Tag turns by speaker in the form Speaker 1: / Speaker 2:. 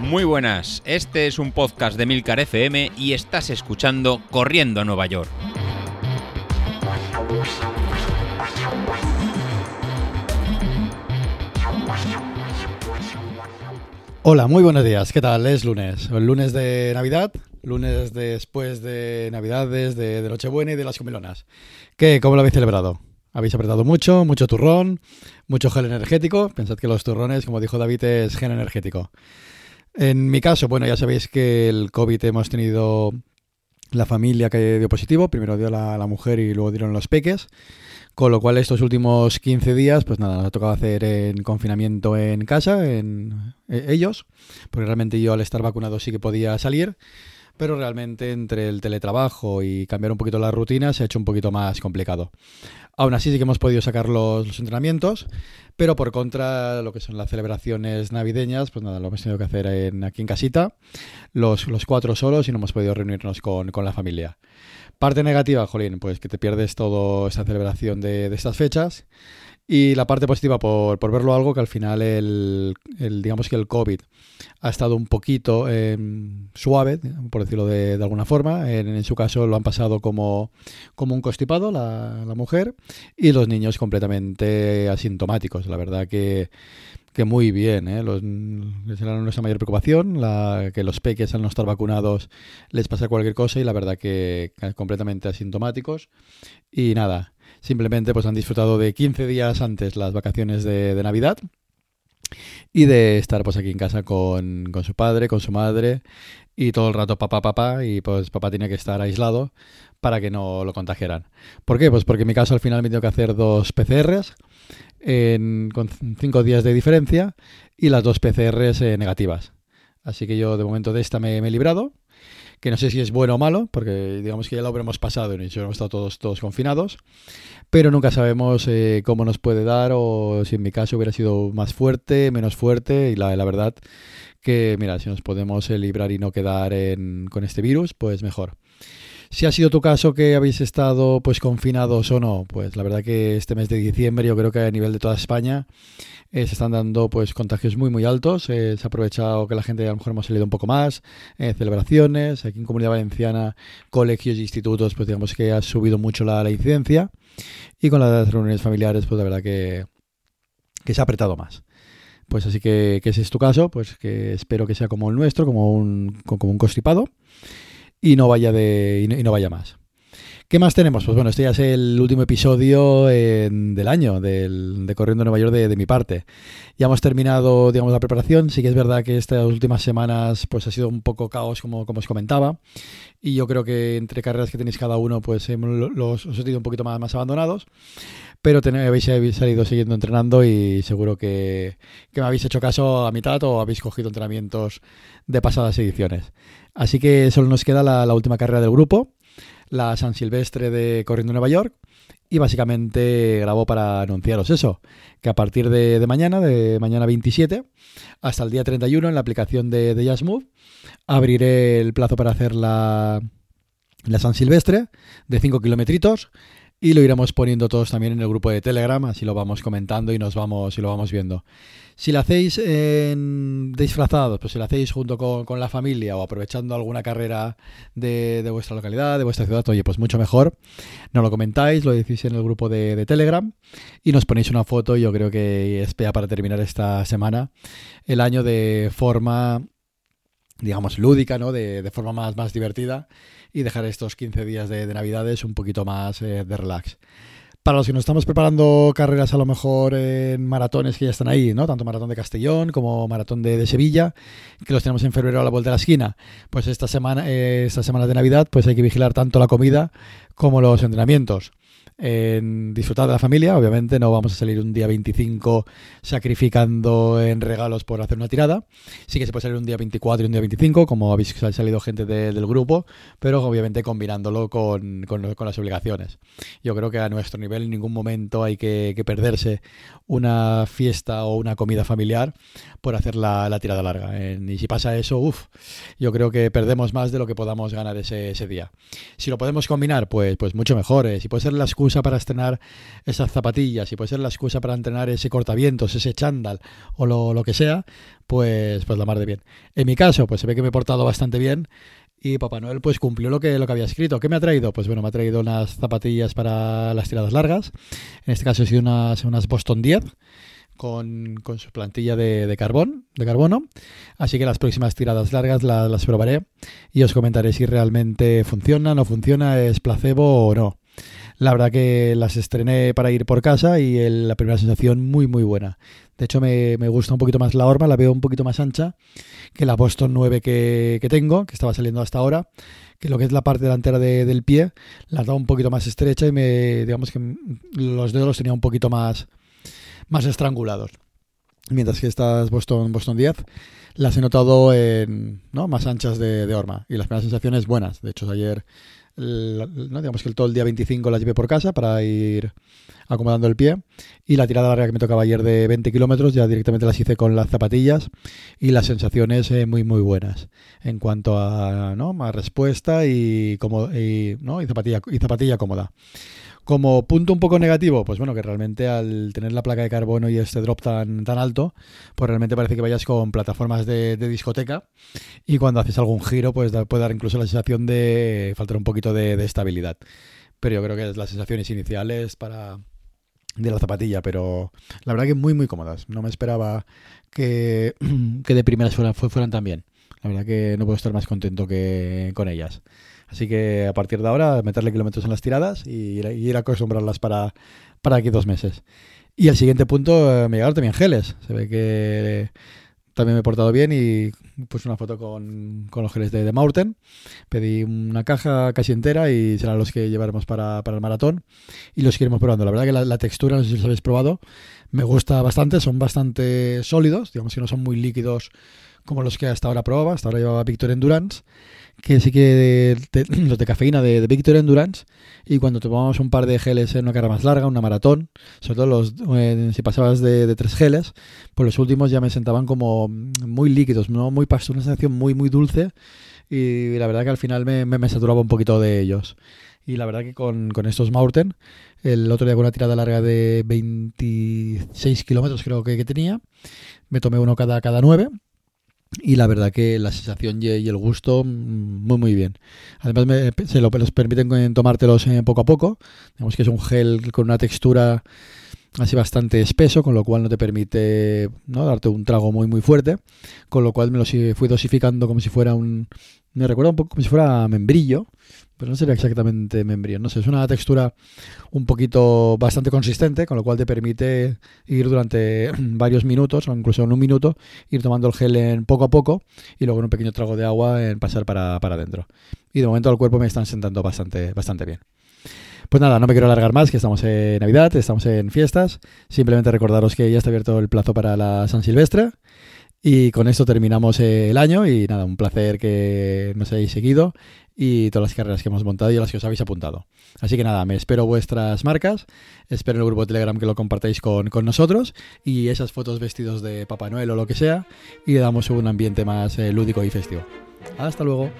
Speaker 1: Muy buenas, este es un podcast de Milcar FM y estás escuchando Corriendo a Nueva York.
Speaker 2: Hola, muy buenos días. ¿Qué tal? Es lunes. El lunes de Navidad, lunes después de Navidades, de, de Nochebuena y de las comilonas. ¿Qué? ¿Cómo lo habéis celebrado? ¿Habéis apretado mucho? ¿Mucho turrón? ¿Mucho gel energético? Pensad que los turrones, como dijo David, es gel energético. En mi caso, bueno, ya sabéis que el COVID hemos tenido la familia que dio positivo. Primero dio la, la mujer y luego dieron los peques. Con lo cual estos últimos 15 días, pues nada, nos ha tocado hacer en confinamiento en casa, en eh, ellos, porque realmente yo al estar vacunado sí que podía salir, pero realmente entre el teletrabajo y cambiar un poquito la rutina se ha hecho un poquito más complicado. Aún así sí que hemos podido sacar los, entrenamientos, pero por contra lo que son las celebraciones navideñas, pues nada, lo hemos tenido que hacer en, aquí en casita, los, los cuatro solos y no hemos podido reunirnos con, con la familia. Parte negativa, Jolín, pues que te pierdes toda esta celebración de, de, estas fechas. Y la parte positiva, por, por verlo algo, que al final el, el, digamos que el COVID ha estado un poquito eh, suave, por decirlo de, de alguna forma. En, en, su caso lo han pasado como, como un constipado la, la mujer y los niños completamente asintomáticos. La verdad que que muy bien, ¿eh? Los, nuestra mayor preocupación, que los peques al no estar vacunados les pasa cualquier cosa y la verdad que, completamente asintomáticos. Y nada, simplemente pues han disfrutado de 15 días antes las vacaciones de Navidad y de estar pues aquí en casa con, con, su padre, con su madre y todo el rato papá, papá y pues papá tenía que estar aislado para que no lo contagiaran. ¿Por qué? Pues porque en mi caso al final me tengo que hacer dos PCRs en, con cinco días de diferencia y las dos PCRs eh, negativas. Así que yo de momento de esta me, me, he librado, que no sé si es bueno o malo, porque digamos que ya lo habremos pasado y hemos estado todos, todos confinados, pero nunca sabemos eh, cómo nos puede dar o si en mi caso hubiera sido más fuerte, menos fuerte y la, la verdad que mira, si nos podemos eh, librar y no quedar en, con este virus, pues mejor. Si ha sido tu caso que habéis estado pues confinados o no, pues la verdad que este mes de diciembre yo creo que a nivel de toda España eh, se están dando pues contagios muy muy altos. Eh, se ha aprovechado que la gente a lo mejor hemos salido un poco más, eh, celebraciones, aquí en Comunidad Valenciana, colegios e institutos, pues digamos que ha subido mucho la, la incidencia y con las reuniones familiares pues la verdad que, que se ha apretado más. Pues así que, que ese es tu caso, pues que espero que sea como el nuestro, como un, como un constipado y no vaya de y no, vaya más. ¿Qué más tenemos? Pues bueno, este ya es el último episodio eh, del año del, de Corriendo Nueva York de, de, mi parte. Ya hemos terminado, digamos, la preparación. Sí que es verdad que estas últimas semanas pues ha sido un poco caos, como, como os comentaba. Y yo creo que entre carreras que tenéis cada uno, pues eh, los, os he tenido un poquito más, más abandonados. Pero ten, habéis, habéis, salido siguiendo entrenando y seguro que, que me habéis hecho caso a mitad o habéis cogido entrenamientos de pasadas ediciones. Así que solo nos queda la, la última carrera del grupo la San Silvestre de Corriendo Nueva York y básicamente grabo para anunciaros eso, que a partir de, de, mañana, de mañana 27, hasta el día 31 en la aplicación de, de Jazzmove, abriré el plazo para hacer la, la San Silvestre de 5 kilometritos y lo iremos poniendo todos también en el grupo de Telegram, así lo vamos comentando y nos vamos y lo vamos viendo. Si lo hacéis en disfrazados, pues si lo hacéis junto con, con la familia o aprovechando alguna carrera de, de, vuestra localidad, de vuestra ciudad, oye, pues mucho mejor. No lo comentáis, lo decís en el grupo de, de Telegram y nos ponéis una foto. Yo creo que es para terminar esta semana el año de forma, digamos, lúdica, ¿no? De, de forma más, más divertida y dejar estos 15 días de, de Navidades un poquito más eh, de relax. Para los que nos estamos preparando carreras a lo mejor en maratones que ya están ahí, ¿no? Tanto maratón de Castellón como maratón de, de Sevilla, que los tenemos en febrero a la vuelta de la esquina. Pues esta semana, eh, estas semanas de Navidad, pues hay que vigilar tanto la comida como los entrenamientos en disfrutar de la familia. Obviamente no vamos a salir un día 25 sacrificando en regalos por hacer una tirada. Sí que se puede salir un día 24 y un día 25, como habéis salido gente de, del grupo, pero obviamente combinándolo con, con, con, las obligaciones. Yo creo que a nuestro nivel en ningún momento hay que, que perderse una fiesta o una comida familiar por hacer la, la tirada larga. y si pasa eso, uff, yo creo que perdemos más de lo que podamos ganar ese, ese día. Si lo podemos combinar, pues, pues mucho mejor. Eh. Si puede ser la excusa excusa para estrenar esas zapatillas y puede ser la excusa para entrenar ese cortavientos, ese chándal o lo, lo, que sea, pues, pues la mar de bien. En mi caso, pues se ve que me he portado bastante bien y Papá Noel pues cumplió lo que, lo que había escrito. ¿Qué me ha traído? Pues bueno, me ha traído unas zapatillas para las tiradas largas. En este caso he sido unas, unas Boston 10 con, con su plantilla de, de, carbón, de carbono. Así que las próximas tiradas largas las, las probaré y os comentaré si realmente funciona, no funciona, es placebo o no. La verdad que las estrené para ir por casa y la primera sensación muy muy buena. De hecho me, me, gusta un poquito más la horma, la veo un poquito más ancha que la Boston 9 que, que, tengo, que estaba saliendo hasta ahora, que lo que es la parte delantera de, del pie la dado un poquito más estrecha y me digamos que los dedos los tenía un poquito más, más estrangulados. Mientras que estas Boston, Boston 10 las he notado en, ¿no? más anchas de, de horma y las primeras sensaciones buenas. De hecho, ayer ¿no? digamos que el todo el día 25 la llevé por casa para ir acomodando el pie y la tirada larga que me tocaba ayer de 20 kilómetros ya directamente las hice con las zapatillas y las sensaciones eh, muy muy buenas en cuanto a, ¿no? más respuesta y, como, y, ¿no? y, zapatilla, y zapatilla cómoda. Como punto un poco negativo, pues bueno, que realmente al tener la placa de carbono y este drop tan, tan alto, pues realmente parece que vayas con plataformas de, discoteca y cuando haces algún giro, pues puede dar incluso la sensación de faltar un poquito de, estabilidad. Pero yo creo que las sensaciones iniciales para, de la zapatilla, pero la verdad que muy muy cómodas. No me esperaba que, que de primeras fueran, fueran tan bien. La verdad que no puedo estar más contento que con ellas. Así que a partir de ahora, meterle kilómetros en las tiradas y ir, a acostumbrarlas para, para aquí dos meses. Y el siguiente punto, eh, me llegaron también geles. Se ve que también me he portado bien y puse una foto con, con los geles de, de Maurten. Pedí una caja casi entera y serán los que llevaremos para, para el maratón y los iremos probando. La verdad que la, la, textura, no sé si los habéis probado, me gusta bastante, son bastante sólidos, digamos que no son muy líquidos como los que hasta ahora probaba, hasta ahora llevaba Victor Endurance que sí que de, de, los de cafeína de, de Victor Endurance y cuando tomamos un par de geles en una carrera más larga, una maratón, sobre todo los eh, si pasabas de, tres geles, pues los últimos ya me sentaban como muy líquidos, no muy pasto, una sensación muy muy dulce y la verdad que al final me, me, me saturaba un poquito de ellos. Y la verdad que con, con estos Mountain, el otro día con una tirada larga de 26 kilómetros creo que, que tenía, me tomé uno cada, cada 9 y la verdad que la sensación y el gusto mm, muy muy bien. Además me, se lo, los permiten tomártelos eh, poco a poco. Digamos que es un gel con una textura así bastante espeso, con lo cual no te permite ¿no? darte un trago muy muy fuerte, con lo cual me lo fui dosificando como si fuera un... Me recuerda un poco como si fuera membrillo, pero no sería exactamente membrillo, no sé, es una textura un poquito bastante consistente, con lo cual te permite ir durante varios minutos, o incluso en un minuto, ir tomando el gel en poco a poco y luego en un pequeño trago de agua en pasar para, para adentro. Y de momento al cuerpo me están sentando bastante, bastante bien. Pues nada, no me quiero alargar más, que estamos en Navidad, estamos en fiestas. Simplemente recordaros que ya está abierto el plazo para la San Silvestre. Y con esto terminamos el año y nada, un placer que nos hayáis seguido y todas las carreras que hemos montado y las que os habéis apuntado. Así que nada, me espero vuestras marcas, espero en el grupo de Telegram que lo compartáis con, con nosotros y esas fotos vestidos de Papá Noel o lo que sea y le damos un ambiente más eh, lúdico y festivo. Hasta luego.